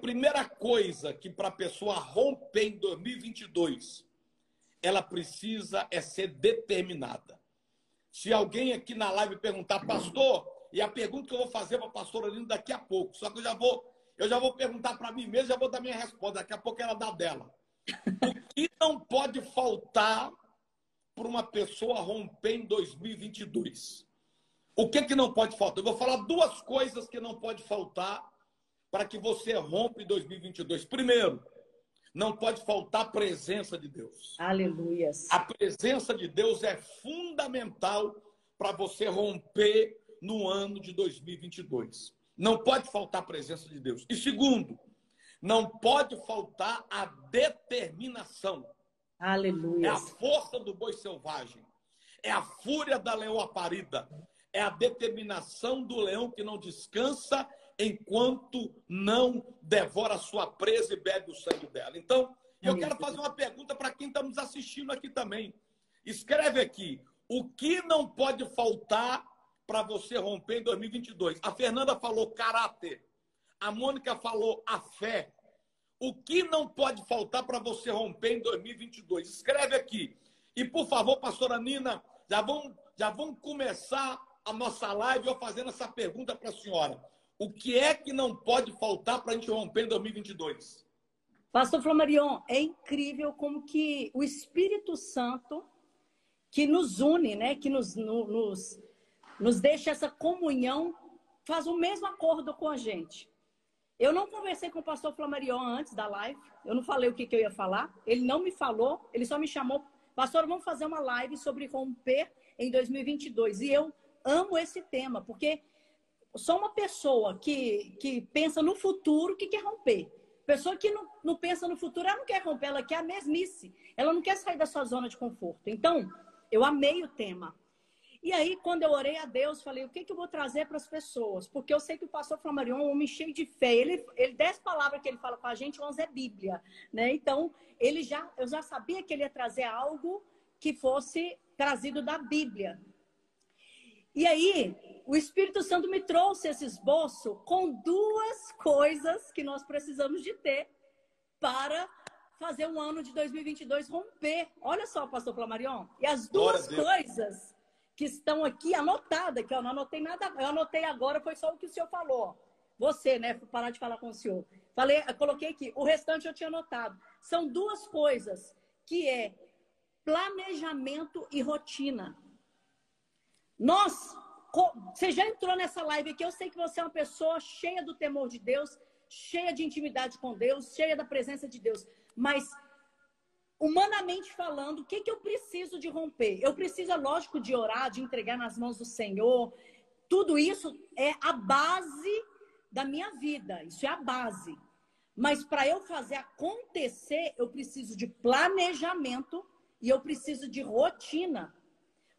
primeira coisa que para a pessoa romper em 2022, ela precisa é ser determinada. Se alguém aqui na live perguntar, pastor, e a pergunta que eu vou fazer para a pastora Lina daqui a pouco, só que eu já vou, eu já vou perguntar para mim mesmo, já vou dar minha resposta, daqui a pouco ela dá dela. O que não pode faltar para uma pessoa romper em 2022? O que, que não pode faltar? Eu vou falar duas coisas que não pode faltar para que você rompa em 2022. Primeiro, não pode faltar a presença de Deus. Aleluia. A presença de Deus é fundamental para você romper no ano de 2022. Não pode faltar a presença de Deus. E segundo, não pode faltar a determinação. Aleluia. É a força do boi selvagem. É a fúria da leoa parida. É a determinação do leão que não descansa enquanto não devora a sua presa e bebe o sangue dela. Então, eu quero fazer uma pergunta para quem está nos assistindo aqui também. Escreve aqui: o que não pode faltar para você romper em 2022? A Fernanda falou caráter. A Mônica falou a fé. O que não pode faltar para você romper em 2022? Escreve aqui. E, por favor, pastora Nina, já vamos, já vamos começar a nossa live eu fazendo essa pergunta para a senhora. O que é que não pode faltar para a gente romper em 2022? Pastor Flamarion, é incrível como que o Espírito Santo, que nos une, né, que nos, nos, nos deixa essa comunhão, faz o mesmo acordo com a gente. Eu não conversei com o pastor Flamarion antes da live, eu não falei o que, que eu ia falar, ele não me falou, ele só me chamou, pastor, vamos fazer uma live sobre romper em 2022. E eu amo esse tema, porque só uma pessoa que, que pensa no futuro que quer romper. Pessoa que não, não pensa no futuro, ela não quer romper, ela quer a mesmice. Ela não quer sair da sua zona de conforto. Então, eu amei o tema. E aí, quando eu orei a Deus, falei, o que, que eu vou trazer para as pessoas? Porque eu sei que o pastor Flamarion é um homem cheio de fé. Ele, ele, dez palavras que ele fala com a gente, onze é Bíblia. Né? Então, ele já, eu já sabia que ele ia trazer algo que fosse trazido da Bíblia. E aí, o Espírito Santo me trouxe esse esboço com duas coisas que nós precisamos de ter para fazer um ano de 2022 romper. Olha só, pastor Flamarion. E as duas coisas que estão aqui anotadas, que eu não anotei nada, eu anotei agora, foi só o que o senhor falou. Você, né? Parar de falar com o senhor. Falei, coloquei aqui. O restante eu tinha anotado. São duas coisas, que é planejamento e rotina. Nós, você já entrou nessa live aqui, eu sei que você é uma pessoa cheia do temor de Deus, cheia de intimidade com Deus, cheia da presença de Deus. Mas, humanamente falando, o que, que eu preciso de romper? Eu preciso, é lógico, de orar, de entregar nas mãos do Senhor. Tudo isso é a base da minha vida. Isso é a base. Mas para eu fazer acontecer, eu preciso de planejamento e eu preciso de rotina.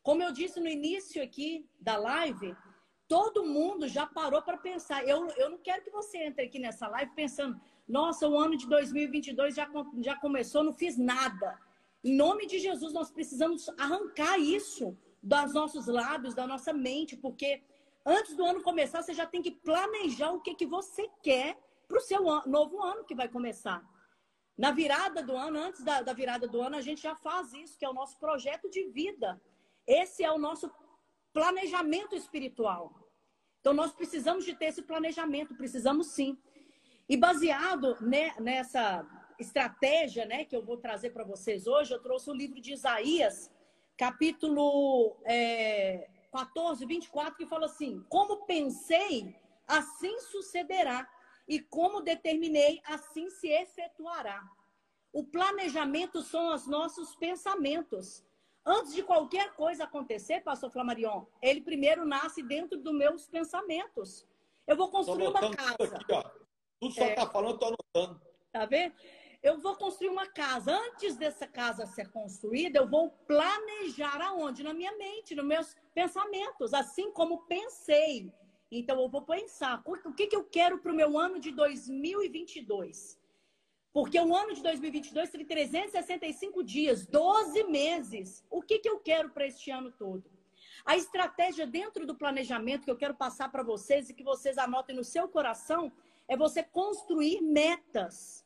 Como eu disse no início aqui da live, todo mundo já parou para pensar. Eu, eu não quero que você entre aqui nessa live pensando, nossa, o ano de 2022 já, já começou, não fiz nada. Em nome de Jesus, nós precisamos arrancar isso dos nossos lábios, da nossa mente, porque antes do ano começar, você já tem que planejar o que, que você quer para o seu novo ano que vai começar. Na virada do ano, antes da, da virada do ano, a gente já faz isso, que é o nosso projeto de vida. Esse é o nosso planejamento espiritual. Então, nós precisamos de ter esse planejamento, precisamos sim. E baseado né, nessa estratégia né, que eu vou trazer para vocês hoje, eu trouxe o livro de Isaías, capítulo é, 14, 24, que fala assim: Como pensei, assim sucederá, e como determinei, assim se efetuará. O planejamento são os nossos pensamentos. Antes de qualquer coisa acontecer, pastor Flamarion, ele primeiro nasce dentro dos meus pensamentos. Eu vou construir uma casa. Aqui, ó. Tudo só está é. falando, estou anotando. Tá vendo? Eu vou construir uma casa. Antes dessa casa ser construída, eu vou planejar aonde? Na minha mente, nos meus pensamentos, assim como pensei. Então, eu vou pensar o que, que eu quero para o meu ano de 2022. Porque o ano de 2022 tem 365 dias, 12 meses. O que, que eu quero para este ano todo? A estratégia dentro do planejamento que eu quero passar para vocês e que vocês anotem no seu coração é você construir metas.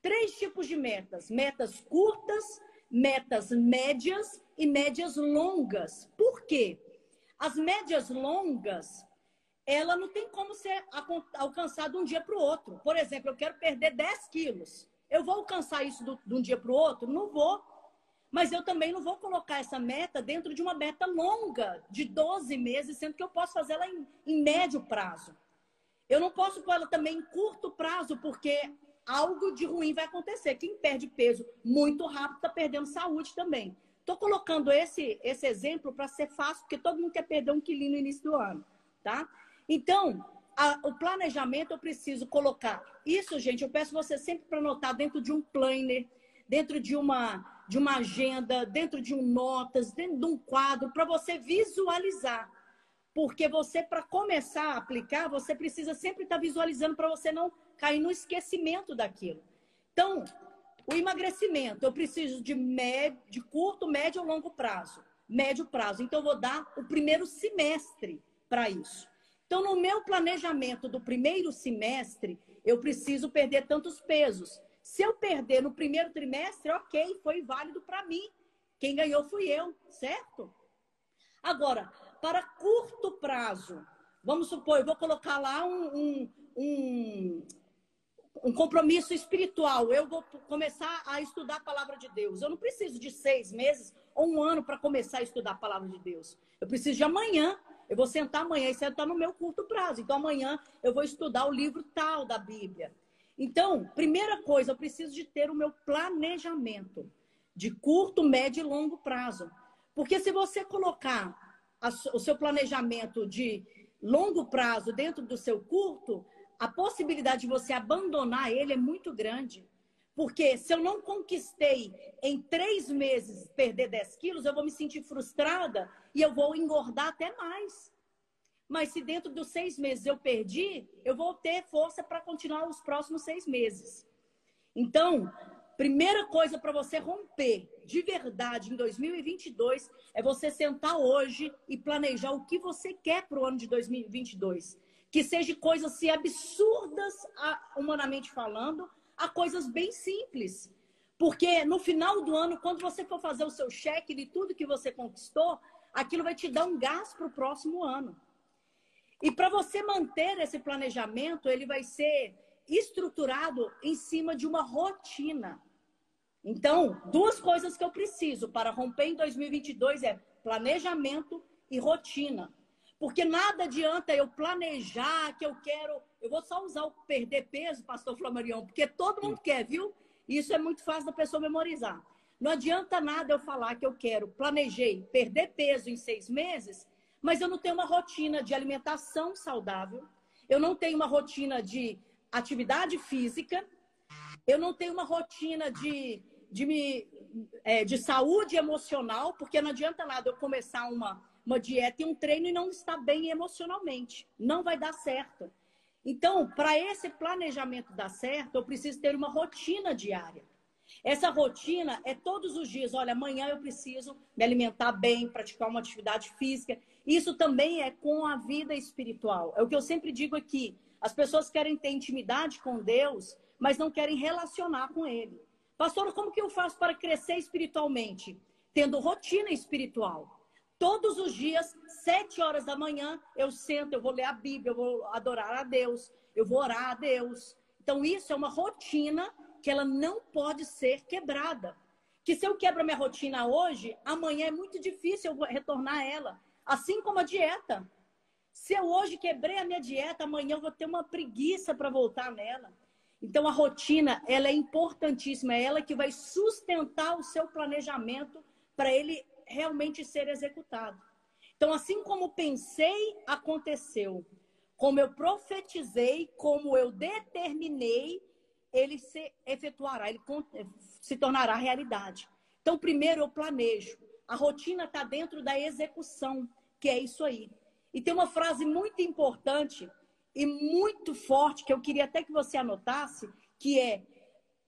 Três tipos de metas: metas curtas, metas médias e médias longas. Por quê? As médias longas, ela não tem como ser alcançada de um dia para o outro. Por exemplo, eu quero perder 10 quilos. Eu vou alcançar isso de um dia para o outro? Não vou. Mas eu também não vou colocar essa meta dentro de uma meta longa, de 12 meses, sendo que eu posso fazer ela em, em médio prazo. Eu não posso pôr ela também em curto prazo, porque algo de ruim vai acontecer. Quem perde peso muito rápido está perdendo saúde também. Estou colocando esse, esse exemplo para ser fácil, porque todo mundo quer perder um quilinho no início do ano, tá? Então, a, o planejamento eu preciso colocar. Isso, gente, eu peço você sempre para anotar dentro de um planner, dentro de uma, de uma agenda, dentro de um notas, dentro de um quadro, para você visualizar. Porque você, para começar a aplicar, você precisa sempre estar tá visualizando para você não cair no esquecimento daquilo. Então, o emagrecimento, eu preciso de, médio, de curto, médio ou longo prazo. Médio prazo. Então, eu vou dar o primeiro semestre para isso. Então, no meu planejamento do primeiro semestre, eu preciso perder tantos pesos. Se eu perder no primeiro trimestre, ok, foi válido para mim. Quem ganhou fui eu, certo? Agora, para curto prazo, vamos supor, eu vou colocar lá um, um, um um compromisso espiritual. Eu vou começar a estudar a palavra de Deus. Eu não preciso de seis meses ou um ano para começar a estudar a palavra de Deus. Eu preciso de amanhã. Eu vou sentar amanhã e sentar no meu curto prazo. Então, amanhã eu vou estudar o livro tal da Bíblia. Então, primeira coisa, eu preciso de ter o meu planejamento de curto, médio e longo prazo. Porque se você colocar o seu planejamento de longo prazo dentro do seu curto, a possibilidade de você abandonar ele é muito grande. Porque se eu não conquistei em três meses perder 10 quilos, eu vou me sentir frustrada e eu vou engordar até mais. Mas se dentro dos seis meses eu perdi, eu vou ter força para continuar os próximos seis meses. Então, primeira coisa para você romper de verdade em 2022 é você sentar hoje e planejar o que você quer para o ano de 2022 que seja coisas assim, absurdas, humanamente falando, a coisas bem simples. Porque no final do ano, quando você for fazer o seu cheque de tudo que você conquistou, aquilo vai te dar um gás para o próximo ano. E para você manter esse planejamento, ele vai ser estruturado em cima de uma rotina. Então, duas coisas que eu preciso para romper em 2022 é planejamento e rotina. Porque nada adianta eu planejar que eu quero. Eu vou só usar o perder peso, pastor Flamarion, porque todo mundo quer, viu? Isso é muito fácil da pessoa memorizar. Não adianta nada eu falar que eu quero, planejei perder peso em seis meses, mas eu não tenho uma rotina de alimentação saudável, eu não tenho uma rotina de atividade física, eu não tenho uma rotina de, de, me, é, de saúde emocional, porque não adianta nada eu começar uma uma dieta e um treino e não está bem emocionalmente. Não vai dar certo. Então, para esse planejamento dar certo, eu preciso ter uma rotina diária. Essa rotina é todos os dias. Olha, amanhã eu preciso me alimentar bem, praticar uma atividade física. Isso também é com a vida espiritual. É o que eu sempre digo aqui. As pessoas querem ter intimidade com Deus, mas não querem relacionar com Ele. Pastor, como que eu faço para crescer espiritualmente? Tendo rotina espiritual. Todos os dias, sete horas da manhã, eu sento, eu vou ler a Bíblia, eu vou adorar a Deus, eu vou orar a Deus. Então, isso é uma rotina que ela não pode ser quebrada. Que se eu quebro a minha rotina hoje, amanhã é muito difícil eu retornar a ela. Assim como a dieta. Se eu hoje quebrei a minha dieta, amanhã eu vou ter uma preguiça para voltar nela. Então a rotina, ela é importantíssima, é ela que vai sustentar o seu planejamento para ele realmente ser executado. Então, assim como pensei, aconteceu. Como eu profetizei, como eu determinei, ele se efetuará, ele se tornará realidade. Então, primeiro eu planejo. A rotina está dentro da execução, que é isso aí. E tem uma frase muito importante e muito forte que eu queria até que você anotasse, que é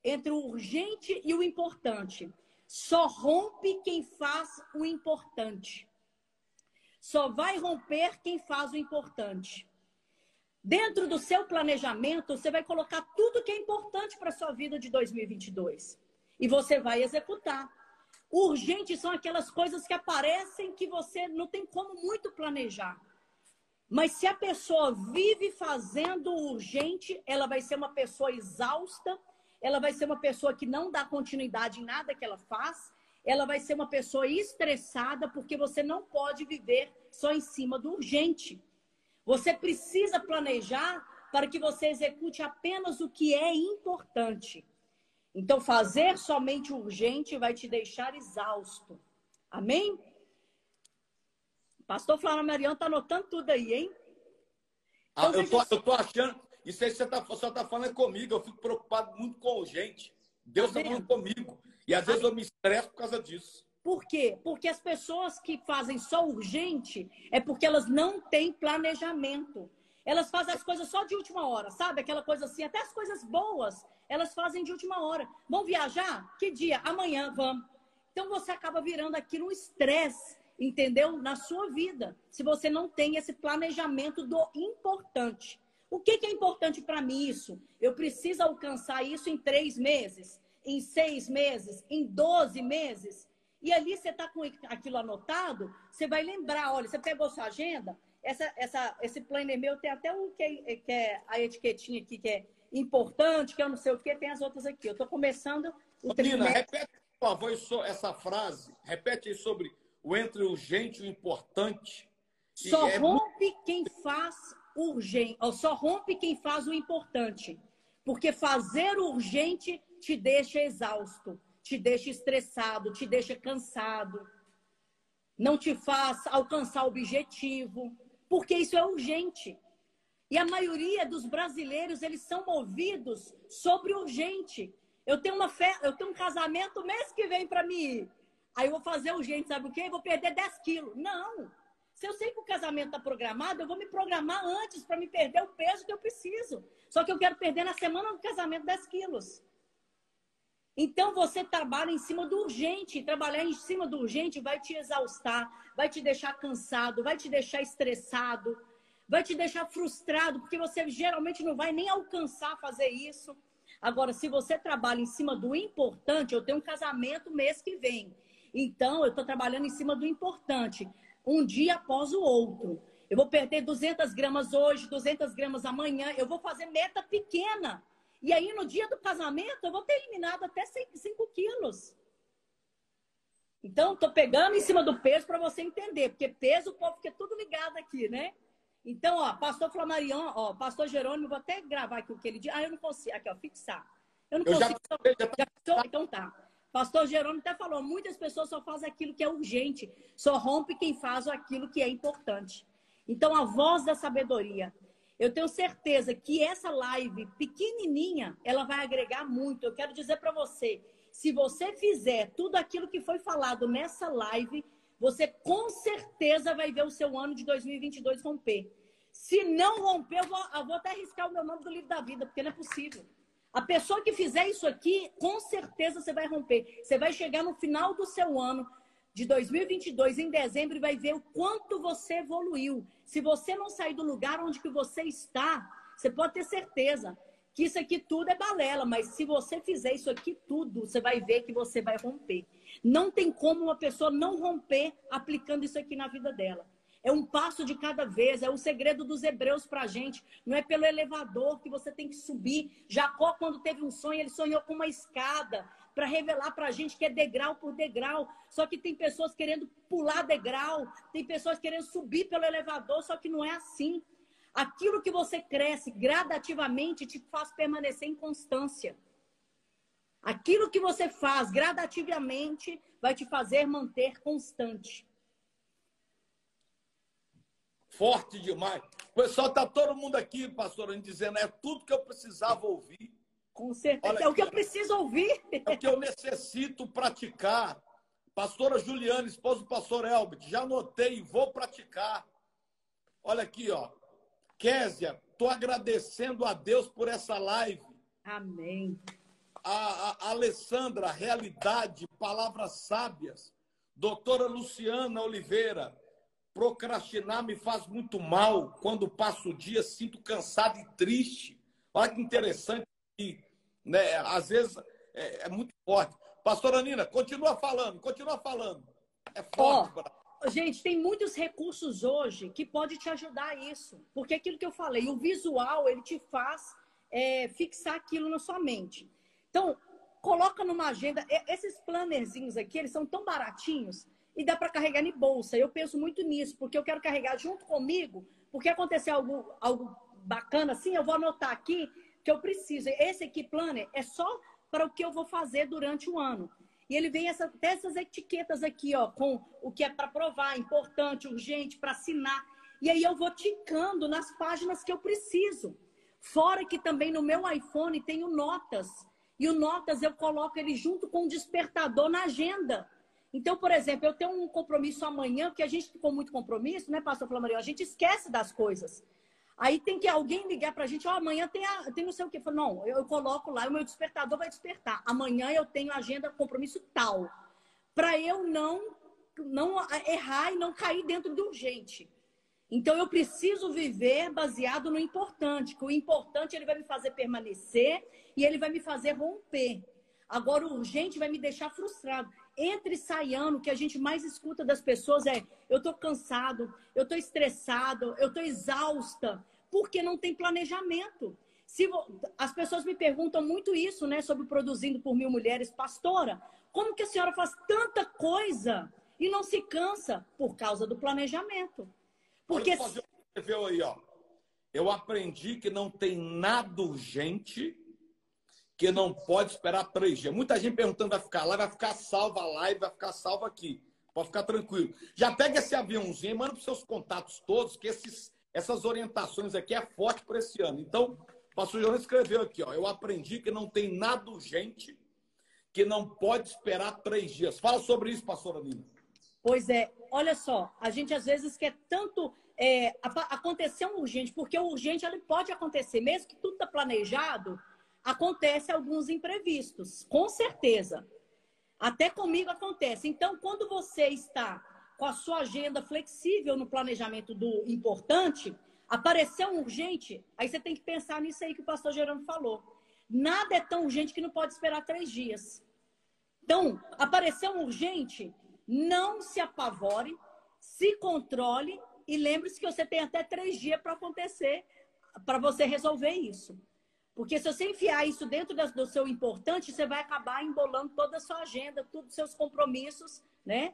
entre o urgente e o importante. Só rompe quem faz o importante. Só vai romper quem faz o importante. Dentro do seu planejamento, você vai colocar tudo que é importante para a sua vida de 2022. E você vai executar. Urgente são aquelas coisas que aparecem que você não tem como muito planejar. Mas se a pessoa vive fazendo urgente, ela vai ser uma pessoa exausta, ela vai ser uma pessoa que não dá continuidade em nada que ela faz, ela vai ser uma pessoa estressada, porque você não pode viver só em cima do urgente. Você precisa planejar para que você execute apenas o que é importante. Então, fazer somente o urgente vai te deixar exausto. Amém? Pastor Flávio Mariano está anotando tudo aí, hein? Ah, então, ah, eu, tô, eu tô achando. Isso aí você tá, só está falando comigo. Eu fico preocupado muito com gente. Deus está tá falando comigo. E às vezes eu me estresso por causa disso. Por quê? Porque as pessoas que fazem só urgente é porque elas não têm planejamento. Elas fazem as coisas só de última hora, sabe? Aquela coisa assim, até as coisas boas, elas fazem de última hora. Vão viajar? Que dia? Amanhã, vamos. Então você acaba virando aquilo um estresse entendeu? Na sua vida, se você não tem esse planejamento do importante. O que, que é importante para mim isso? Eu preciso alcançar isso em três meses, em seis meses, em doze meses. E ali você está com aquilo anotado, você vai lembrar, olha, você pegou sua agenda, essa, essa, esse planner meu tem até um que é, que é a etiquetinha aqui que é importante, que eu não sei o que, tem as outras aqui. Eu estou começando o Nina, repete, por favor, essa frase, repete aí sobre o entre urgente e o importante. Só é rompe muito... quem faz urgente, só rompe quem faz o importante. Porque fazer urgente te deixa exausto, te deixa estressado, te deixa cansado. Não te faz alcançar o objetivo, porque isso é urgente. E a maioria dos brasileiros, eles são movidos sobre urgente. Eu tenho uma fé, eu tenho um casamento mês que vem para mim ir. Aí eu vou fazer urgente, sabe o quê? Eu vou perder 10 quilos. Não! Se eu sei que o casamento está programado, eu vou me programar antes para me perder o peso que eu preciso. Só que eu quero perder na semana do casamento 10 quilos. Então você trabalha em cima do urgente. Trabalhar em cima do urgente vai te exaustar, vai te deixar cansado, vai te deixar estressado, vai te deixar frustrado, porque você geralmente não vai nem alcançar fazer isso. Agora, se você trabalha em cima do importante, eu tenho um casamento mês que vem. Então, eu estou trabalhando em cima do importante, um dia após o outro. Eu vou perder 200 gramas hoje, 200 gramas amanhã. Eu vou fazer meta pequena. E aí, no dia do casamento, eu vou ter eliminado até 5 quilos. Então, estou pegando em cima do peso para você entender. Porque peso, o povo fica tudo ligado aqui, né? Então, ó, pastor Flamarion, ó, pastor Jerônimo, vou até gravar aqui o que ele diz. Ah, eu não consigo. Aqui, ó, fixar. Eu não eu consigo. Já... Já... Já... Então tá. Pastor Jerônimo até falou: muitas pessoas só fazem aquilo que é urgente, só rompe quem faz aquilo que é importante. Então, a voz da sabedoria. Eu tenho certeza que essa live pequenininha, ela vai agregar muito. Eu quero dizer para você, se você fizer tudo aquilo que foi falado nessa live, você com certeza vai ver o seu ano de 2022 romper. Se não romper, eu vou, eu vou até arriscar o meu nome do livro da vida, porque não é possível. A pessoa que fizer isso aqui, com certeza você vai romper. Você vai chegar no final do seu ano de 2022, em dezembro, e vai ver o quanto você evoluiu. Se você não sair do lugar onde que você está, você pode ter certeza que isso aqui tudo é balela, mas se você fizer isso aqui tudo, você vai ver que você vai romper. Não tem como uma pessoa não romper aplicando isso aqui na vida dela. É um passo de cada vez, é o segredo dos hebreus para a gente. Não é pelo elevador que você tem que subir. Jacó, quando teve um sonho, ele sonhou com uma escada para revelar para a gente que é degrau por degrau. Só que tem pessoas querendo pular degrau, tem pessoas querendo subir pelo elevador, só que não é assim. Aquilo que você cresce gradativamente te faz permanecer em constância. Aquilo que você faz gradativamente vai te fazer manter constante forte demais. Pessoal está todo mundo aqui, pastor, dizendo, é tudo que eu precisava ouvir. Com certeza. Olha é o que eu preciso ouvir. É o que eu necessito praticar. Pastora Juliana, esposa do pastor Elbert, já anotei e vou praticar. Olha aqui, ó. Késia, estou agradecendo a Deus por essa live. Amém. A, a, Alessandra, realidade, palavras sábias. Doutora Luciana Oliveira, Procrastinar me faz muito mal. Quando passo o dia, sinto cansado e triste. Olha que interessante. Né? Às vezes é, é muito forte. Pastora Nina, continua falando, continua falando. É forte. Oh, gente, tem muitos recursos hoje que pode te ajudar a isso. Porque aquilo que eu falei, o visual, ele te faz é, fixar aquilo na sua mente. Então, coloca numa agenda. Esses plannerzinhos aqui, eles são tão baratinhos e dá para carregar em bolsa. Eu penso muito nisso, porque eu quero carregar junto comigo, porque acontecer algo, algo bacana assim, eu vou anotar aqui que eu preciso. Esse aqui, planner, é só para o que eu vou fazer durante o ano. E ele vem essa, até essas etiquetas aqui, ó, com o que é para provar, importante, urgente, para assinar. E aí eu vou ticando nas páginas que eu preciso. Fora que também no meu iPhone tenho notas. E o notas eu coloco ele junto com o despertador na agenda. Então, por exemplo, eu tenho um compromisso amanhã, porque a gente ficou muito compromisso, né, pastor Flamario? A gente esquece das coisas. Aí tem que alguém ligar para a gente, ó, oh, amanhã tem, a, tem não sei o quê. Falo, não, eu, eu coloco lá, o meu despertador vai despertar. Amanhã eu tenho agenda, compromisso tal. Para eu não, não errar e não cair dentro do urgente. Então eu preciso viver baseado no importante, que o importante ele vai me fazer permanecer e ele vai me fazer romper. Agora o urgente vai me deixar frustrado. Entre e sai ano, o que a gente mais escuta das pessoas é: eu estou cansado, eu estou estressado, eu estou exausta, porque não tem planejamento. Se As pessoas me perguntam muito isso, né, sobre produzindo por mil mulheres, pastora. Como que a senhora faz tanta coisa e não se cansa? Por causa do planejamento. Porque. Escreveu aí, ó. Eu aprendi que não tem nada urgente que não pode esperar três dias. Muita gente perguntando, vai ficar lá, vai ficar salva a live, vai ficar salva aqui. Pode ficar tranquilo. Já pega esse aviãozinho e manda para os seus contatos todos, que esses, essas orientações aqui é forte para esse ano. Então, o pastor João escreveu aqui, ó, eu aprendi que não tem nada urgente que não pode esperar três dias. Fala sobre isso, pastora Nina. Pois é, olha só, a gente às vezes quer tanto é, acontecer um urgente, porque o urgente ele pode acontecer, mesmo que tudo está planejado, acontece alguns imprevistos, com certeza. Até comigo acontece. Então, quando você está com a sua agenda flexível no planejamento do importante, apareceu um urgente, aí você tem que pensar nisso aí que o pastor Gerando falou. Nada é tão urgente que não pode esperar três dias. Então, apareceu um urgente, não se apavore, se controle e lembre-se que você tem até três dias para acontecer, para você resolver isso. Porque se você enfiar isso dentro do seu importante, você vai acabar embolando toda a sua agenda, todos os seus compromissos, né?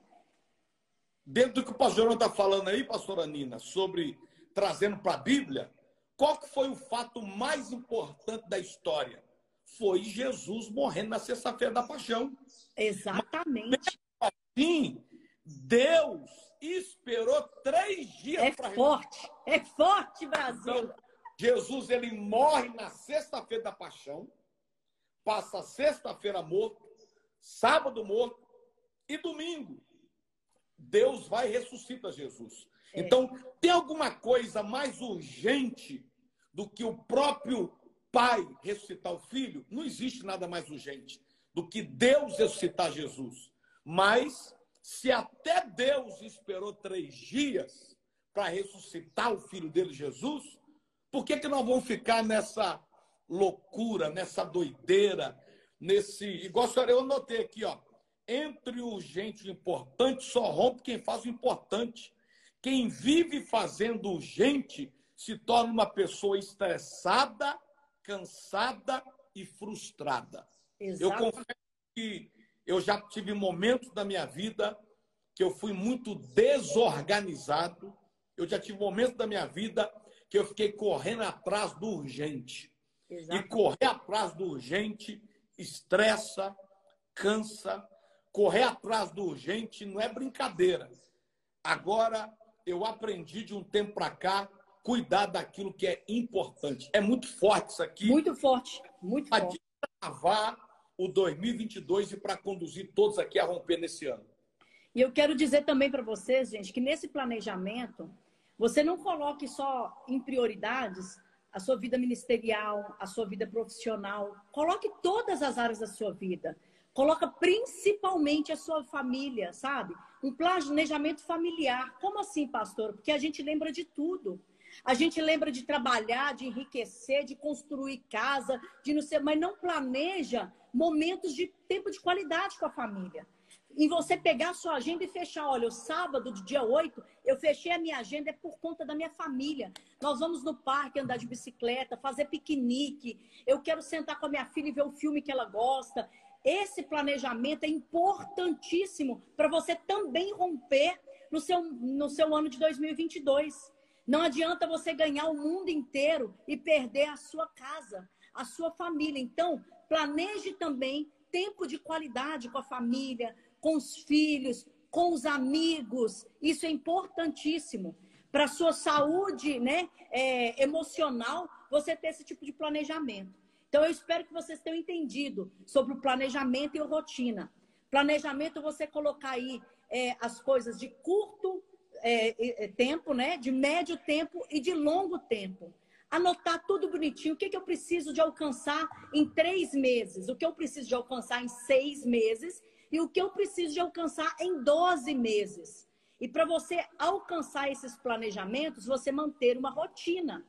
Dentro do que o pastor está falando aí, pastora Nina, sobre trazendo para a Bíblia, qual que foi o fato mais importante da história? Foi Jesus morrendo na sexta-feira da paixão. Exatamente. Mas, assim, Deus esperou três dias é para... É forte, é forte, Brasil. Então, Jesus ele morre na sexta-feira da paixão, passa sexta-feira morto, sábado morto e domingo. Deus vai e ressuscita Jesus. É. Então, tem alguma coisa mais urgente do que o próprio pai ressuscitar o filho? Não existe nada mais urgente do que Deus ressuscitar Jesus. Mas, se até Deus esperou três dias para ressuscitar o filho dele, Jesus, por que, que nós vamos ficar nessa loucura, nessa doideira, nesse. Igual a senhora, eu anotei aqui, ó. Entre o urgente e o importante, só rompe quem faz o importante. Quem vive fazendo urgente se torna uma pessoa estressada, cansada e frustrada. Exato. Eu confesso que eu já tive momentos da minha vida que eu fui muito desorganizado. Eu já tive momentos da minha vida que eu fiquei correndo atrás do urgente. Exatamente. E correr atrás do urgente estressa, cansa. Correr atrás do urgente não é brincadeira. Agora, eu aprendi de um tempo para cá cuidar daquilo que é importante. É muito forte isso aqui. Muito forte, muito pra forte. Para travar o 2022 e para conduzir todos aqui a romper nesse ano. E eu quero dizer também para vocês, gente, que nesse planejamento, você não coloque só em prioridades a sua vida ministerial, a sua vida profissional. Coloque todas as áreas da sua vida. Coloca principalmente a sua família, sabe? Um planejamento familiar. Como assim, pastor? Porque a gente lembra de tudo. A gente lembra de trabalhar, de enriquecer, de construir casa, de não ser, mas não planeja momentos de tempo de qualidade com a família. E você pegar a sua agenda e fechar, olha, o sábado, do dia 8, eu fechei a minha agenda é por conta da minha família. Nós vamos no parque andar de bicicleta, fazer piquenique. Eu quero sentar com a minha filha e ver o filme que ela gosta. Esse planejamento é importantíssimo para você também romper no seu, no seu ano de 2022. Não adianta você ganhar o mundo inteiro e perder a sua casa, a sua família. Então, planeje também tempo de qualidade com a família, com os filhos, com os amigos. Isso é importantíssimo. Para a sua saúde né, é, emocional, você ter esse tipo de planejamento. Então, eu espero que vocês tenham entendido sobre o planejamento e a rotina. Planejamento, você colocar aí é, as coisas de curto é, é, tempo, né? De médio tempo e de longo tempo. Anotar tudo bonitinho. O que, que eu preciso de alcançar em três meses? O que eu preciso de alcançar em seis meses? E o que eu preciso de alcançar em 12 meses? E para você alcançar esses planejamentos, você manter uma rotina.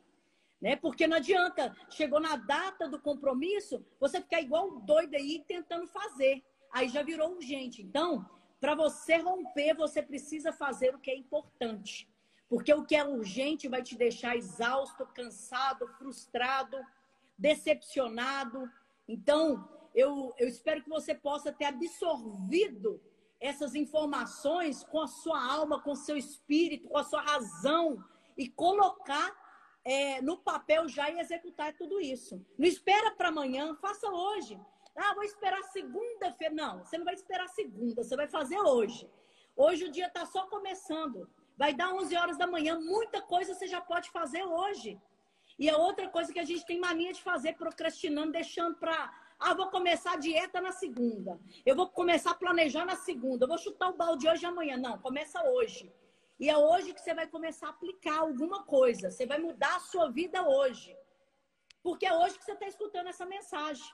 Né? Porque não adianta, chegou na data do compromisso, você ficar igual doido aí tentando fazer. Aí já virou urgente. Então, para você romper, você precisa fazer o que é importante. Porque o que é urgente vai te deixar exausto, cansado, frustrado, decepcionado. Então, eu, eu espero que você possa ter absorvido essas informações com a sua alma, com o seu espírito, com a sua razão e colocar é, no papel já e executar tudo isso. Não espera para amanhã, faça hoje. Ah, vou esperar segunda-feira. Não, você não vai esperar segunda, você vai fazer hoje. Hoje o dia está só começando. Vai dar 11 horas da manhã, muita coisa você já pode fazer hoje. E a outra coisa que a gente tem mania de fazer, procrastinando, deixando para. Ah, vou começar a dieta na segunda. Eu vou começar a planejar na segunda. Eu vou chutar o balde hoje e amanhã. Não, começa hoje. E é hoje que você vai começar a aplicar alguma coisa. Você vai mudar a sua vida hoje. Porque é hoje que você está escutando essa mensagem.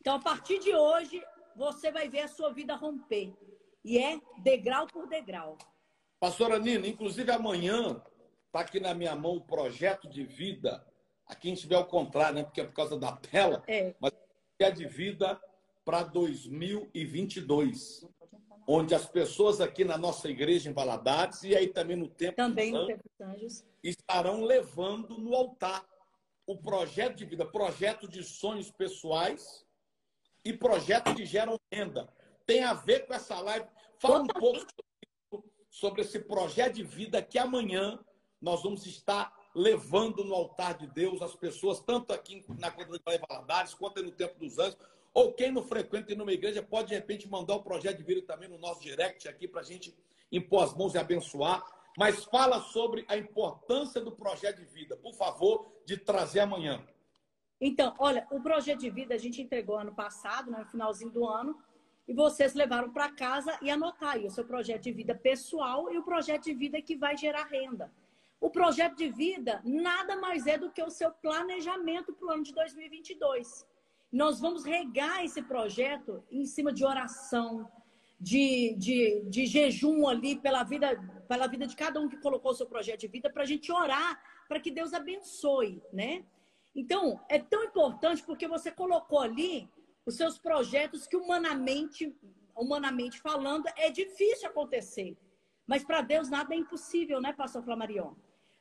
Então, a partir de hoje, você vai ver a sua vida romper. E é degrau por degrau. Pastora Nina, inclusive amanhã está aqui na minha mão o projeto de vida. Aqui a gente vê ao contrário, né? Porque é por causa da tela. É. Mas é de vida para 2022. Onde as pessoas aqui na nossa igreja em Valadares e aí também no Templo também no Templo dos Anjos estarão levando no altar o projeto de vida, projeto de sonhos pessoais e projetos que geram renda. Tem a ver com essa live. Fala um pouco sobre esse projeto de vida que amanhã nós vamos estar levando no altar de Deus as pessoas, tanto aqui na Comunidade de Valadares, quanto no Tempo dos Anjos, ou quem não frequenta em uma igreja pode, de repente, mandar o projeto de vida também no nosso direct aqui para a gente impor as mãos e abençoar. Mas fala sobre a importância do projeto de vida, por favor, de trazer amanhã. Então, olha, o projeto de vida a gente entregou ano passado, né, no finalzinho do ano, e vocês levaram para casa e anotar aí o seu projeto de vida pessoal e o projeto de vida que vai gerar renda. O projeto de vida nada mais é do que o seu planejamento para o ano de 2022. Nós vamos regar esse projeto em cima de oração, de, de, de jejum ali pela vida, pela vida de cada um que colocou o seu projeto de vida, para a gente orar para que Deus abençoe, né? Então, é tão importante porque você colocou ali os seus projetos que humanamente, humanamente falando, é difícil acontecer. Mas para Deus nada é impossível, né, pastor Flamarion?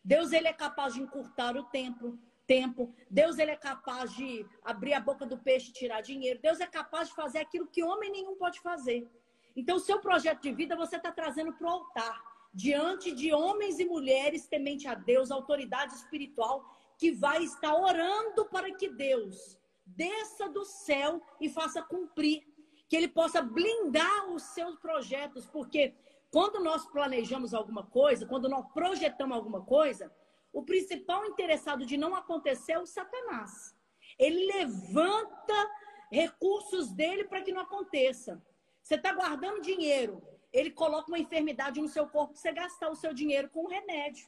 Deus ele é capaz de encurtar o tempo, tempo. Deus ele é capaz de abrir a boca do peixe e tirar dinheiro. Deus é capaz de fazer aquilo que homem nenhum pode fazer. Então, o seu projeto de vida você está trazendo para o altar, diante de homens e mulheres temente a Deus, autoridade espiritual, que vai estar orando para que Deus desça do céu e faça cumprir, que ele possa blindar os seus projetos, porque quando nós planejamos alguma coisa, quando nós projetamos alguma coisa, o principal interessado de não acontecer é o Satanás. Ele levanta recursos dele para que não aconteça. Você está guardando dinheiro, ele coloca uma enfermidade no seu corpo, você gastar o seu dinheiro com remédio.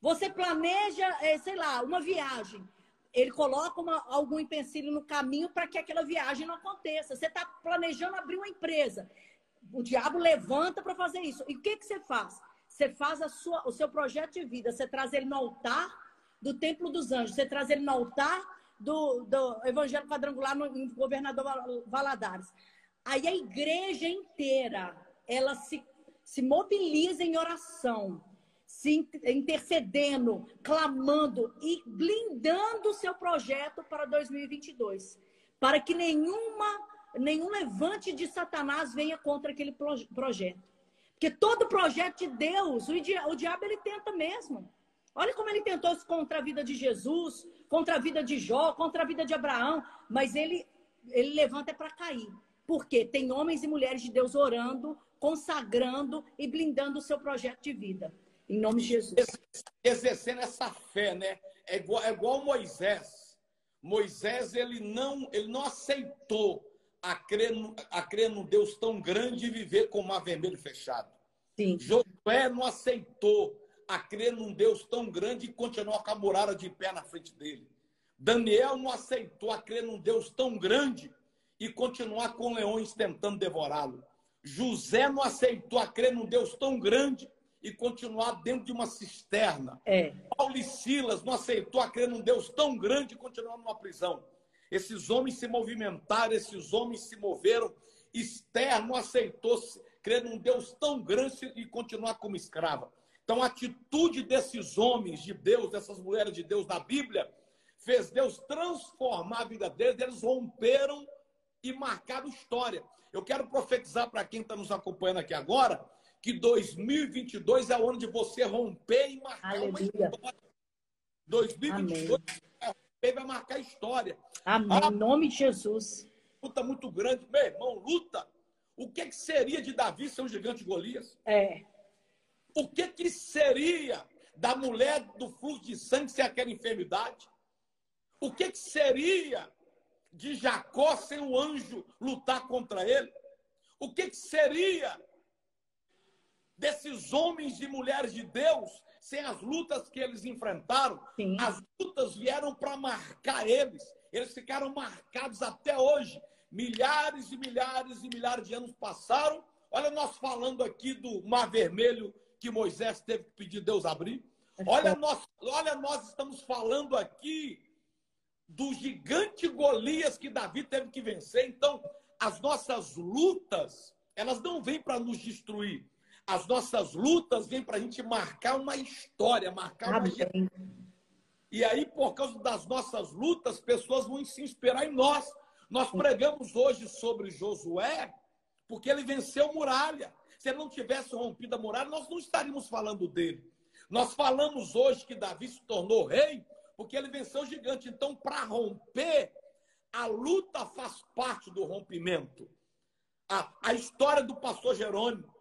Você planeja, é, sei lá, uma viagem. ele coloca uma, algum empecilho no caminho para que aquela viagem não aconteça. Você está planejando abrir uma empresa. O diabo levanta para fazer isso. E o que, que você faz? Você faz a sua, o seu projeto de vida. Você traz ele no altar do Templo dos Anjos. Você traz ele no altar do, do Evangelho Quadrangular no, em Governador Valadares. Aí a igreja inteira, ela se, se mobiliza em oração se intercedendo, clamando e blindando o seu projeto para 2022, para que nenhuma nenhum levante de Satanás venha contra aquele projeto. Porque todo projeto de Deus, o, dia, o diabo ele tenta mesmo. Olha como ele tentou contra a vida de Jesus, contra a vida de Jó, contra a vida de Abraão, mas ele ele levanta para cair. Porque tem homens e mulheres de Deus orando, consagrando e blindando o seu projeto de vida. Em nome de Jesus. Exercendo essa fé, né? É igual, é igual Moisés. Moisés, ele não, ele não aceitou a crer, a crer num Deus tão grande e viver com o mar vermelho fechado. Sim. Josué não aceitou a crer num Deus tão grande e continuar com a muralha de pé na frente dele. Daniel não aceitou a crer num Deus tão grande e continuar com leões tentando devorá-lo. José não aceitou a crer num Deus tão grande e continuar dentro de uma cisterna. É. Paulo e Silas não aceitou a crer num Deus tão grande e continuar numa prisão. Esses homens se movimentaram, esses homens se moveram. Esther não aceitou crer num Deus tão grande e continuar como escrava. Então, a atitude desses homens de Deus, dessas mulheres de Deus da Bíblia, fez Deus transformar a vida deles. Eles romperam e marcaram história. Eu quero profetizar para quem está nos acompanhando aqui agora que 2022 é o ano de você romper e marcar Aleluia. uma história. 2022 vai romper e vai marcar história. Amém. Ah, em nome de Jesus. Luta muito grande. Meu irmão, luta. O que, que seria de Davi ser um gigante Golias? É. O que, que seria da mulher do fluxo de sangue sem aquela enfermidade? O que, que seria de Jacó sem o anjo lutar contra ele? O que, que seria desses homens e mulheres de Deus, sem as lutas que eles enfrentaram, Sim. as lutas vieram para marcar eles. Eles ficaram marcados até hoje. Milhares e milhares e milhares de anos passaram. Olha, nós falando aqui do Mar Vermelho que Moisés teve que pedir Deus abrir. Olha, nós, olha, nós estamos falando aqui do gigante Golias que Davi teve que vencer. Então, as nossas lutas, elas não vêm para nos destruir, as nossas lutas vêm para a gente marcar uma história, marcar uma Amém. E aí, por causa das nossas lutas, pessoas vão se inspirar em nós. Nós pregamos hoje sobre Josué, porque ele venceu muralha. Se ele não tivesse rompido a muralha, nós não estaríamos falando dele. Nós falamos hoje que Davi se tornou rei, porque ele venceu o gigante. Então, para romper, a luta faz parte do rompimento. A, a história do pastor Jerônimo,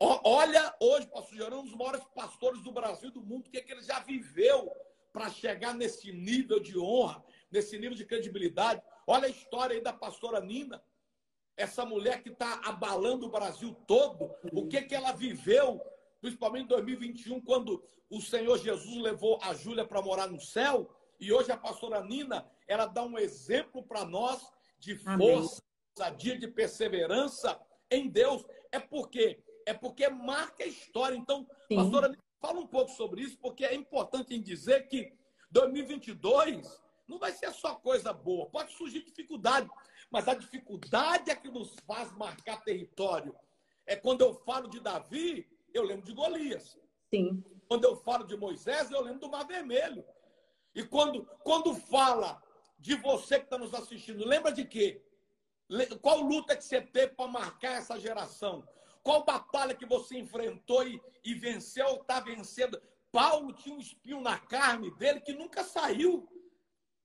Olha hoje, pastor Gerão, um dos maiores pastores do Brasil e do mundo, o que, é que ele já viveu para chegar nesse nível de honra, nesse nível de credibilidade. Olha a história aí da pastora Nina, essa mulher que está abalando o Brasil todo, o que, que ela viveu, principalmente em 2021, quando o Senhor Jesus levou a Júlia para morar no céu, e hoje a pastora Nina, ela dá um exemplo para nós de força, dia de perseverança em Deus. É porque é porque marca a história. Então, Sim. pastora, fala um pouco sobre isso, porque é importante em dizer que 2022 não vai ser só coisa boa. Pode surgir dificuldade, mas a dificuldade é que nos faz marcar território. É quando eu falo de Davi, eu lembro de Golias. Sim. Quando eu falo de Moisés, eu lembro do Mar Vermelho. E quando, quando fala de você que está nos assistindo, lembra de quê? Qual luta que você teve para marcar essa geração? Qual batalha que você enfrentou e, e venceu ou está vencendo? Paulo tinha um espinho na carne dele que nunca saiu.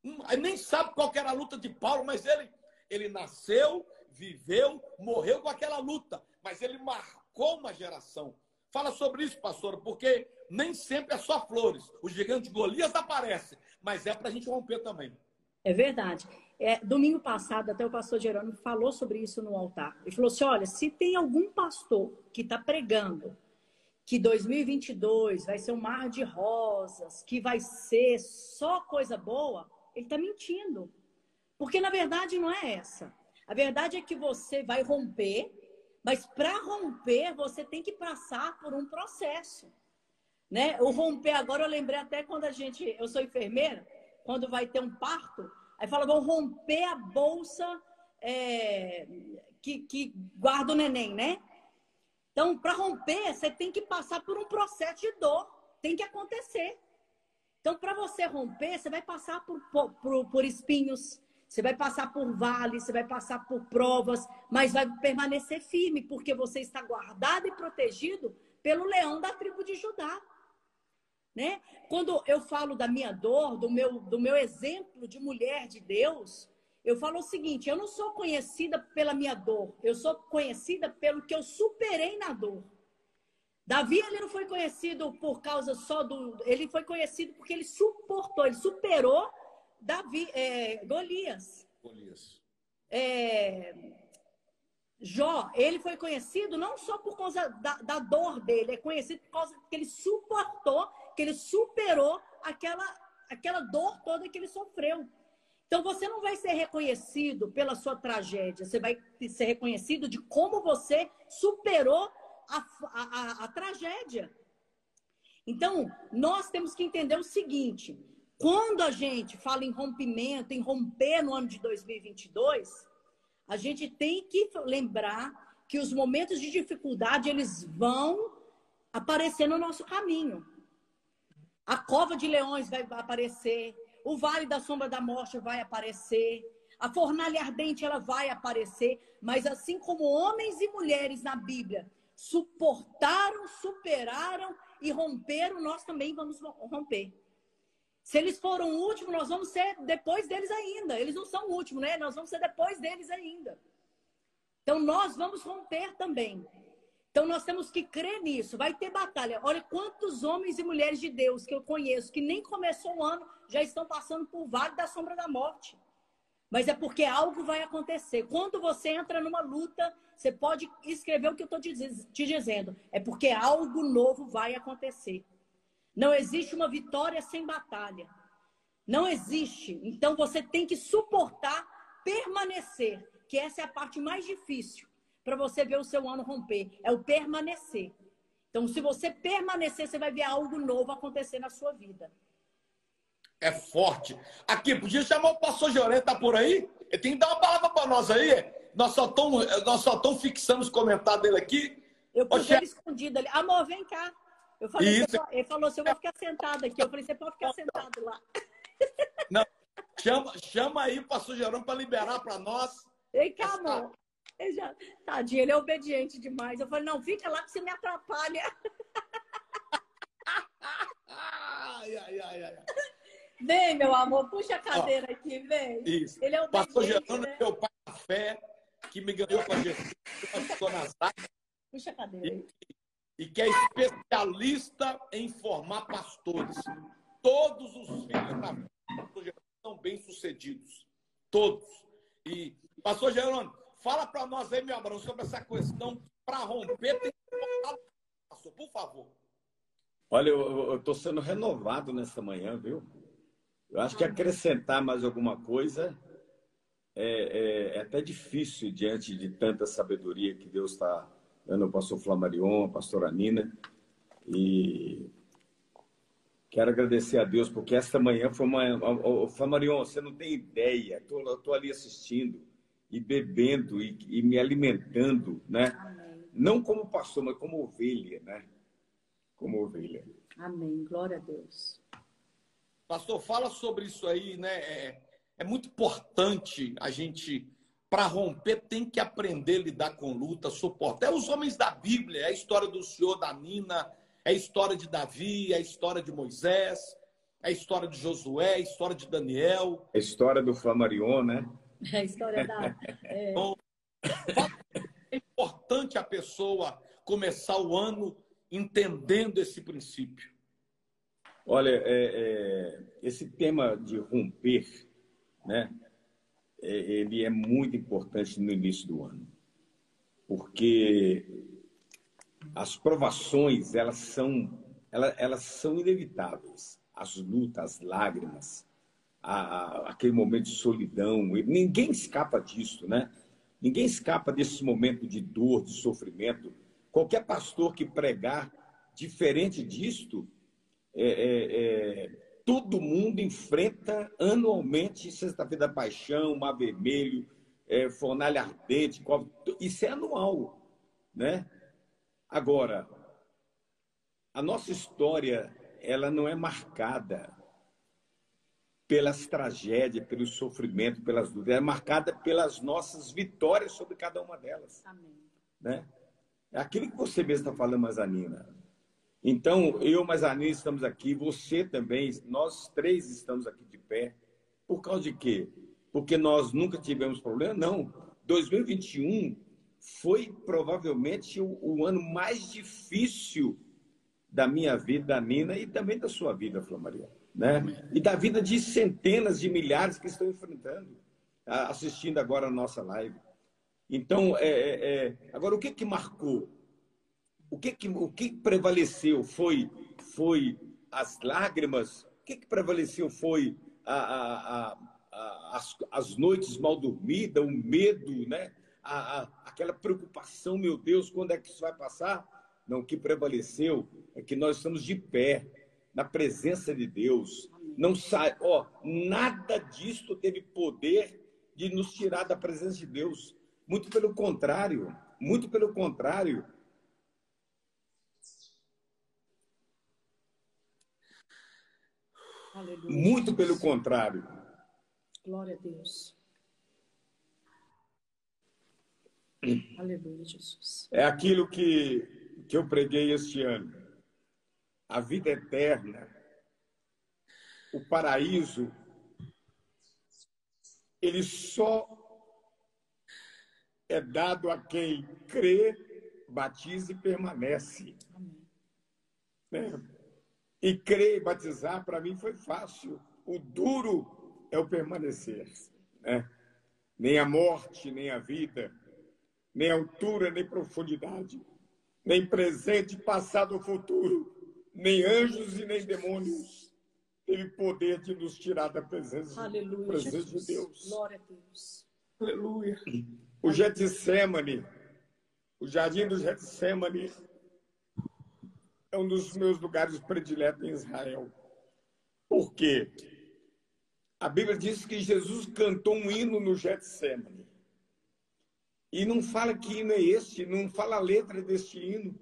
Hum, nem sabe qual era a luta de Paulo, mas ele, ele nasceu, viveu, morreu com aquela luta. Mas ele marcou uma geração. Fala sobre isso, pastor, porque nem sempre é só flores. O gigante Golias aparece, mas é para a gente romper também. É verdade. É, domingo passado, até o pastor Jerônimo falou sobre isso no altar. Ele falou assim: olha, se tem algum pastor que está pregando que 2022 vai ser um mar de rosas, que vai ser só coisa boa, ele está mentindo. Porque na verdade não é essa. A verdade é que você vai romper, mas para romper você tem que passar por um processo. Né? O romper agora eu lembrei até quando a gente, eu sou enfermeira, quando vai ter um parto, aí fala, vão romper a bolsa é, que, que guarda o neném, né? Então, para romper, você tem que passar por um processo de dor. Tem que acontecer. Então, para você romper, você vai passar por, por, por espinhos, você vai passar por vales, você vai passar por provas, mas vai permanecer firme, porque você está guardado e protegido pelo leão da tribo de Judá. Né? Quando eu falo da minha dor, do meu, do meu exemplo de mulher de Deus, eu falo o seguinte: eu não sou conhecida pela minha dor, eu sou conhecida pelo que eu superei na dor. Davi ele não foi conhecido por causa só do, ele foi conhecido porque ele suportou, ele superou Davi, é, Golias. Golias. É, Jó, ele foi conhecido não só por causa da, da, dor dele, é conhecido por causa que ele suportou, que ele superou aquela, aquela dor toda que ele sofreu. Então você não vai ser reconhecido pela sua tragédia, você vai ser reconhecido de como você superou a, a, a, tragédia. Então, nós temos que entender o seguinte: quando a gente fala em rompimento, em romper no ano de 2022, a gente tem que lembrar que os momentos de dificuldade eles vão aparecer no nosso caminho. A cova de leões vai aparecer, o vale da sombra da morte vai aparecer, a fornalha ardente ela vai aparecer, mas assim como homens e mulheres na Bíblia suportaram, superaram e romperam, nós também vamos romper. Se eles foram o último, nós vamos ser depois deles ainda. Eles não são o último, né? Nós vamos ser depois deles ainda. Então nós vamos romper também. Então nós temos que crer nisso. Vai ter batalha. Olha quantos homens e mulheres de Deus que eu conheço que nem começou o ano já estão passando por vale da sombra da morte. Mas é porque algo vai acontecer. Quando você entra numa luta, você pode escrever o que eu estou te dizendo. É porque algo novo vai acontecer. Não existe uma vitória sem batalha. Não existe. Então você tem que suportar, permanecer, que essa é a parte mais difícil para você ver o seu ano romper. É o permanecer. Então, se você permanecer, você vai ver algo novo acontecer na sua vida. É forte. Aqui, podia chamar o pastor Joré, tá por aí? Ele tem que dar uma palavra para nós aí. Nós só estamos nós só tão fixando os comentários dele aqui. Eu pus ele escondido ali. Amor, vem cá. Eu falei, Isso. ele falou assim, eu vou ficar sentado aqui. Eu falei, você pode ficar sentado lá. Não, chama, chama aí o pastor Jerônimo para liberar para nós. Vem cá, amor. Ele já... Tadinho, ele é obediente demais. Eu falei, não, fica lá que você me atrapalha. ai, ai, ai, ai. Vem, meu amor, puxa a cadeira Ó, aqui, vem. Isso. Ele é o Pastor Gerando né? meu pai da fé, que me ganhou para Jesus, Puxa a cadeira. E, e que é especialista em formar pastores. Todos os filhos da fé são bem-sucedidos. Todos. E, Pastor Gerônimo, Fala para nós aí, meu Abraão, sobre essa questão para romper. Tem que pastor, por favor. Olha, eu estou sendo renovado nessa manhã, viu? Eu acho que acrescentar mais alguma coisa é, é, é até difícil diante de tanta sabedoria que Deus está dando ao pastor Flamarion, ao pastor Nina. E quero agradecer a Deus, porque esta manhã foi uma. Flamarion, você não tem ideia, estou ali assistindo e bebendo e, e me alimentando, né? Amém. Não como pastor, mas como ovelha, né? Como ovelha. Amém. Glória a Deus. Pastor, fala sobre isso aí, né? É, é muito importante a gente, para romper, tem que aprender a lidar com luta, suportar. É os homens da Bíblia, é a história do Senhor, da Nina, é a história de Davi, é a história de Moisés, é a história de Josué, é a história de Daniel. A história do Flamarion, né? A história da. É... Então, é importante a pessoa começar o ano entendendo esse princípio. Olha, é, é, esse tema de romper, né? É, ele é muito importante no início do ano, porque as provações, elas são, elas, elas são inevitáveis. As lutas, as lágrimas, a, a, aquele momento de solidão. Ninguém escapa disso, né? Ninguém escapa desse momento de dor, de sofrimento. Qualquer pastor que pregar diferente disto, é, é, é, todo mundo enfrenta anualmente Sexta-feira da Paixão, Mar Vermelho, é, Fornalha Ardente, isso é anual, né? Agora, a nossa história, ela não é marcada pelas tragédias, pelo sofrimento, pelas dúvidas, é marcada pelas nossas vitórias sobre cada uma delas. Amém. Né? É aquilo que você mesmo está falando, Mazanina. Então, eu, Mazanina, estamos aqui, você também, nós três estamos aqui de pé. Por causa de quê? Porque nós nunca tivemos problema? Não. 2021 foi provavelmente o, o, ano mais difícil da minha vida, da Nina e também da sua vida, Flor Maria. Né? E da vida de centenas de milhares que estão enfrentando, assistindo agora a nossa live. Então, é, é, é, agora o que que marcou? O que que, o que prevaleceu foi, foi as lágrimas? O que que prevaleceu foi a, a, a, as, as noites mal dormidas, o medo, né? a, a, aquela preocupação, meu Deus, quando é que isso vai passar? Não, o que prevaleceu é que nós estamos de pé na presença de Deus. Não sai, ó, nada disto teve poder de nos tirar da presença de Deus. Muito pelo contrário, muito pelo contrário. Aleluia. Muito pelo contrário. Glória a Deus. Aleluia, Jesus. É aquilo que, que eu preguei este ano. A vida eterna, o paraíso, ele só é dado a quem crê, batiza e permanece. Né? E crer e batizar, para mim, foi fácil. O duro é o permanecer. Né? Nem a morte, nem a vida nem altura, nem profundidade, nem presente, passado ou futuro, nem anjos e nem demônios teve poder de nos tirar da presença, Aleluia, presença de Deus. Glória a Deus. Aleluia. O Getsemane, o Jardim do Getsemane, é um dos meus lugares prediletos em Israel. Por quê? A Bíblia diz que Jesus cantou um hino no Getsemane. E não fala que hino é este, não fala a letra deste hino.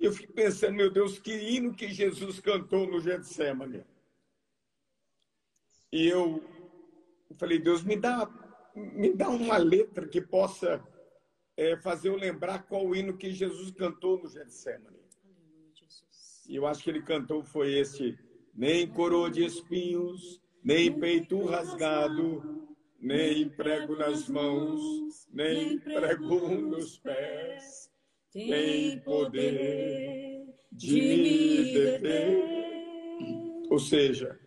Eu fico pensando, meu Deus, que hino que Jesus cantou no Getsemane. E eu falei, Deus, me dá, me dá uma letra que possa é, fazer eu lembrar qual o hino que Jesus cantou no Getsemane. E eu acho que ele cantou foi esse, nem coroa de espinhos, nem peito rasgado, nem prego nas mãos, nem prego nos pés, tem poder de me deter. Ou seja,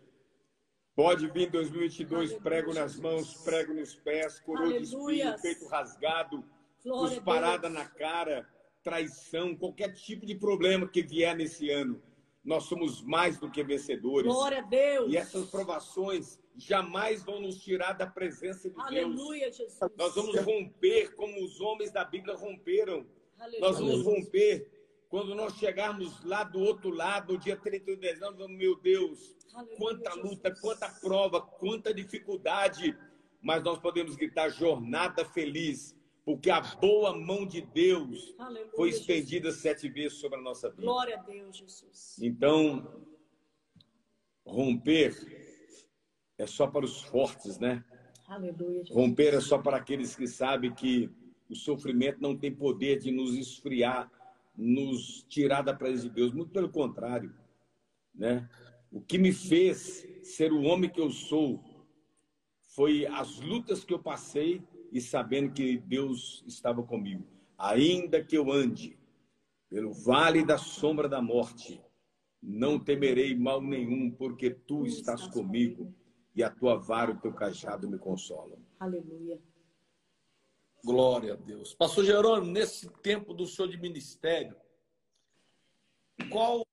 pode vir 2022, prego nas mãos, prego nos pés, coroa de espinho, peito rasgado, cusparada na cara, traição, qualquer tipo de problema que vier nesse ano. Nós somos mais do que vencedores. Glória a Deus. E essas provações jamais vão nos tirar da presença de Aleluia, Deus. Jesus. Nós vamos romper como os homens da Bíblia romperam. Aleluia. Nós vamos romper quando nós chegarmos lá do outro lado, dia 31 de dezembro, meu Deus, Aleluia, quanta luta, Jesus. quanta prova, quanta dificuldade, mas nós podemos gritar jornada feliz, porque a boa mão de Deus Aleluia, foi estendida Jesus. sete vezes sobre a nossa vida. Glória a Deus, Jesus. Então, romper é só para os fortes, né? Aleluia. Romper é só para aqueles que sabem que o sofrimento não tem poder de nos esfriar, nos tirar da presença de Deus. Muito pelo contrário, né? O que me fez ser o homem que eu sou foi as lutas que eu passei e sabendo que Deus estava comigo. Ainda que eu ande pelo vale da sombra da morte, não temerei mal nenhum, porque tu estás comigo e a tua vara e o teu cajado me consolam. Aleluia. Glória a Deus. Pastor Jerônimo, nesse tempo do senhor de ministério, qual,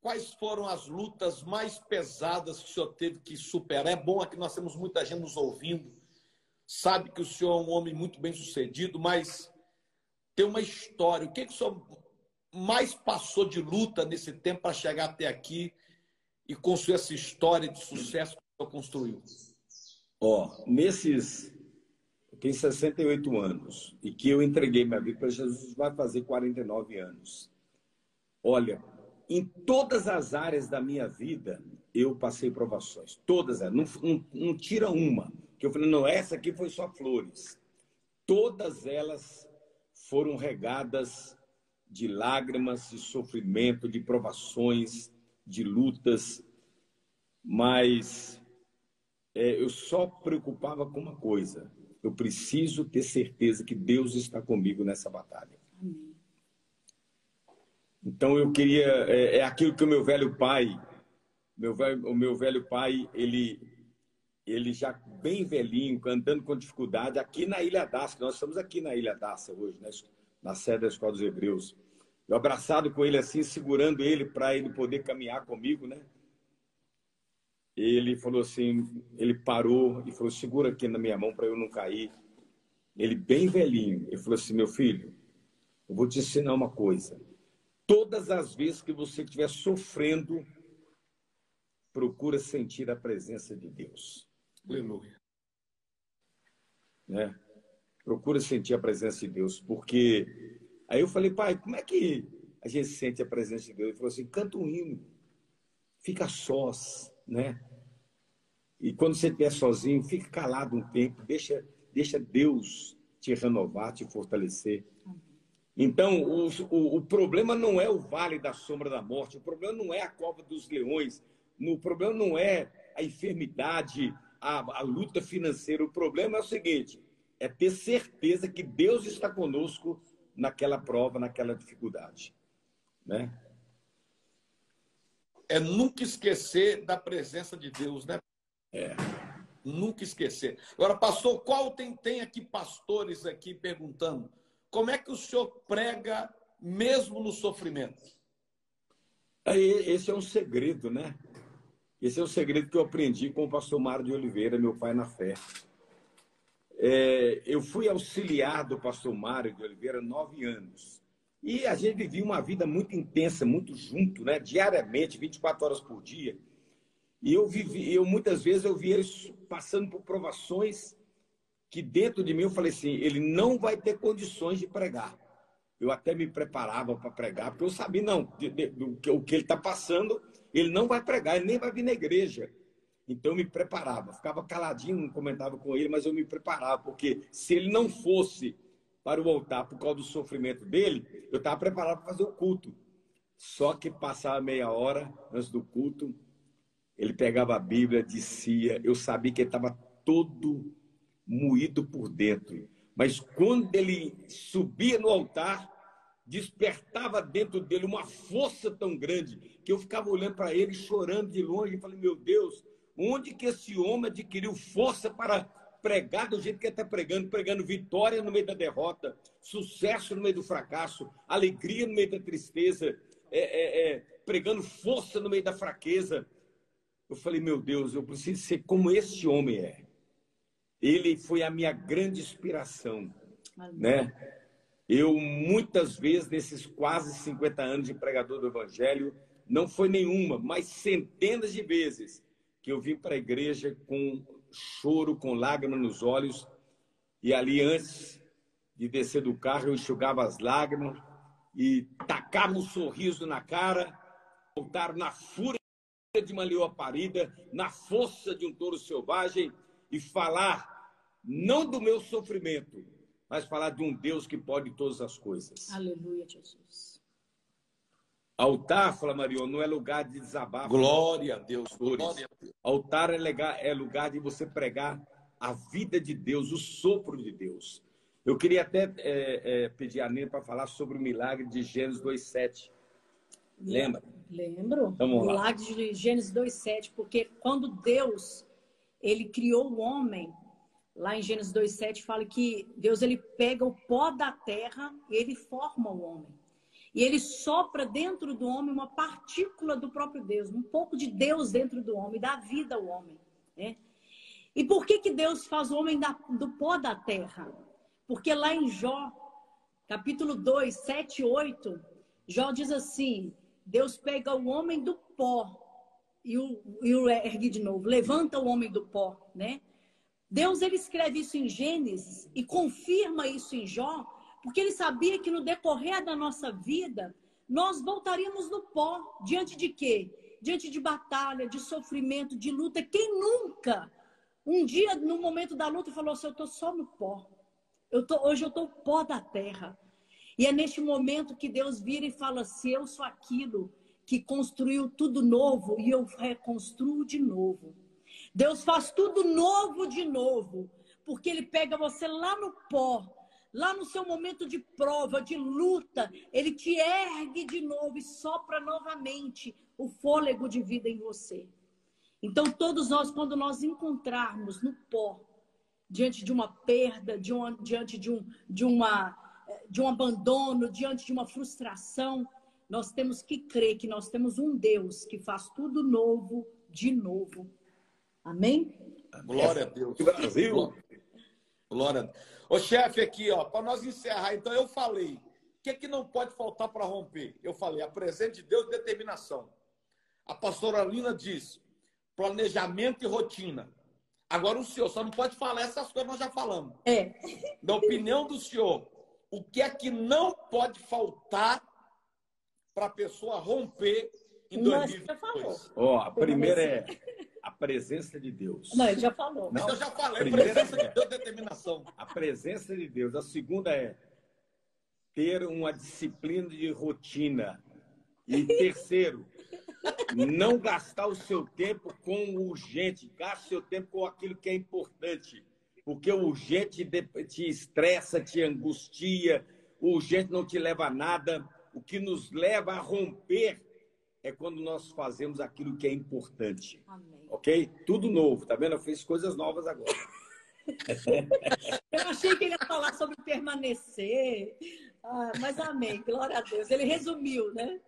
quais foram as lutas mais pesadas que o senhor teve que superar? É bom aqui, nós temos muita gente nos ouvindo, sabe que o senhor é um homem muito bem sucedido, mas tem uma história. O que, que o senhor mais passou de luta nesse tempo para chegar até aqui e construir essa história de sucesso que o senhor construiu? Ó, nesses. Tenho 68 anos e que eu entreguei minha vida para Jesus vai fazer 49 anos. Olha, em todas as áreas da minha vida eu passei provações. Todas elas. Não, não, não tira uma. Que eu falei, não, essa aqui foi só flores. Todas elas foram regadas de lágrimas, de sofrimento, de provações, de lutas, mas é, eu só preocupava com uma coisa: eu preciso ter certeza que Deus está comigo nessa batalha. Amém. Então eu queria é, é, aquilo que o meu velho pai, meu velho, o meu velho pai, ele ele já bem velhinho, andando com dificuldade aqui na Ilha Daça, nós estamos aqui na Ilha Daça hoje, né? na sede da Escola dos Hebreus. Eu abraçado com ele assim, segurando ele para ele poder caminhar comigo, né? Ele falou assim, ele parou e falou: segura aqui na minha mão para eu não cair. Ele bem velhinho, ele falou assim: meu filho, eu vou te ensinar uma coisa. Todas as vezes que você estiver sofrendo, procura sentir a presença de Deus. Aleluia. Né? Procura sentir a presença de Deus, porque aí eu falei, pai, como é que a gente sente a presença de Deus? Ele falou assim, canta um hino, fica sós, né? E quando você estiver sozinho, fica calado um tempo, deixa, deixa Deus te renovar, te fortalecer. Então, o, o, o, problema não é o vale da sombra da morte, o problema não é a cova dos leões, o problema não é a enfermidade, a, a luta financeira. O problema é o seguinte: é ter certeza que Deus está conosco naquela prova, naquela dificuldade. Né? É nunca esquecer da presença de Deus, né? É. Nunca esquecer. Agora, pastor, qual tem, tem aqui pastores aqui perguntando? Como é que o senhor prega mesmo no sofrimento? Esse é um segredo, né? Esse é um segredo que eu aprendi com o pastor Mário de Oliveira, meu pai na fé. É, eu fui auxiliar do pastor Mário de Oliveira nove anos. E a gente vivia uma vida muito intensa, muito junto, né? diariamente, 24 horas por dia. E eu vivi, eu muitas vezes eu via eles passando por provações que dentro de mim eu falei assim, ele não vai ter condições de pregar. Eu até me preparava para pregar, porque eu sabia, não, de, de, do, que, o que ele está passando, ele não vai pregar, ele nem vai vir na igreja. Então eu me preparava, ficava caladinho, não comentava com ele, mas eu me preparava, porque se ele não fosse para o altar por causa do sofrimento dele, eu estava preparado para fazer o culto. Só que passava meia hora antes do culto, ele pegava a Bíblia, dizia, eu sabia que ele estava todo moído por dentro. Mas quando ele subia no altar, despertava dentro dele uma força tão grande que eu ficava olhando para ele, chorando de longe, e falei: Meu Deus, onde que esse homem adquiriu força para pregar do jeito que ele está pregando, pregando vitória no meio da derrota, sucesso no meio do fracasso, alegria no meio da tristeza, é, é, é, pregando força no meio da fraqueza. Eu falei, meu Deus, eu preciso ser como esse homem é. Ele foi a minha grande inspiração, né? Eu, muitas vezes, nesses quase 50 anos de pregador do Evangelho, não foi nenhuma, mas centenas de vezes que eu vim para a igreja com choro, com lágrimas nos olhos, e ali antes de descer do carro, eu enxugava as lágrimas e tacava um sorriso na cara, voltar na fúria de uma leoa parida, na força de um touro selvagem, e falar não do meu sofrimento, mas falar de um Deus que pode todas as coisas. Aleluia, Jesus. Altar, fala Maria, não é lugar de desabafo. Glória a Deus. Glória a Deus. Altar é lugar, é lugar de você pregar a vida de Deus, o sopro de Deus. Eu queria até é, é, pedir a Nina para falar sobre o milagre de Gênesis 2,7. Lembra? Lembro. Vamos lá. Milagre de Gênesis 2,7, porque quando Deus ele criou o homem, lá em Gênesis 2,7 fala que Deus ele pega o pó da terra e ele forma o homem. e ele sopra dentro do homem uma partícula do próprio Deus, um pouco de Deus dentro do homem, dá vida ao homem. Né? E por que, que Deus faz o homem da, do pó da terra? Porque lá em Jó, capítulo 2, 7 e 8, Jó diz assim: Deus pega o homem do pó e o, e o ergue de novo, levanta o homem do pó, né? Deus ele escreve isso em Gênesis e confirma isso em Jó, porque ele sabia que no decorrer da nossa vida nós voltaríamos no pó diante de quê? Diante de batalha, de sofrimento, de luta. Quem nunca um dia no momento da luta falou assim, eu tô só no pó. Eu tô, hoje eu tô pó da terra. E é neste momento que Deus vira e fala assim: Eu sou aquilo que construiu tudo novo e eu reconstruo de novo. Deus faz tudo novo de novo, porque Ele pega você lá no pó, lá no seu momento de prova, de luta, Ele te ergue de novo e sopra novamente o fôlego de vida em você. Então, todos nós, quando nós encontrarmos no pó, diante de uma perda, de uma, diante de um, de uma de um abandono, diante de uma frustração, nós temos que crer que nós temos um Deus que faz tudo novo de novo. Amém? Glória a Deus. Brasil. Glória a Deus. Ô chefe, aqui, ó, para nós encerrar, então eu falei, o que, que não pode faltar para romper? Eu falei, a presença de Deus e determinação. A pastora Lina diz, planejamento e rotina. Agora o senhor só não pode falar essas coisas, nós já falamos. É. Da opinião do senhor, o que é que não pode faltar para a pessoa romper em 2022? Ó, oh, a primeira é a presença de Deus. Não, ele já falou. Não, eu já falei, primeira presença é... de Deus, determinação. A presença de Deus. A segunda é ter uma disciplina de rotina. E terceiro, não gastar o seu tempo com o urgente, gaste o seu tempo com aquilo que é importante porque o urgente te estressa, te angustia, o urgente não te leva a nada. O que nos leva a romper é quando nós fazemos aquilo que é importante. Amém. Ok? Tudo novo, tá vendo? Eu fiz coisas novas agora. Eu achei que ele ia falar sobre permanecer. Ah, mas amém, glória a Deus. Ele resumiu, né?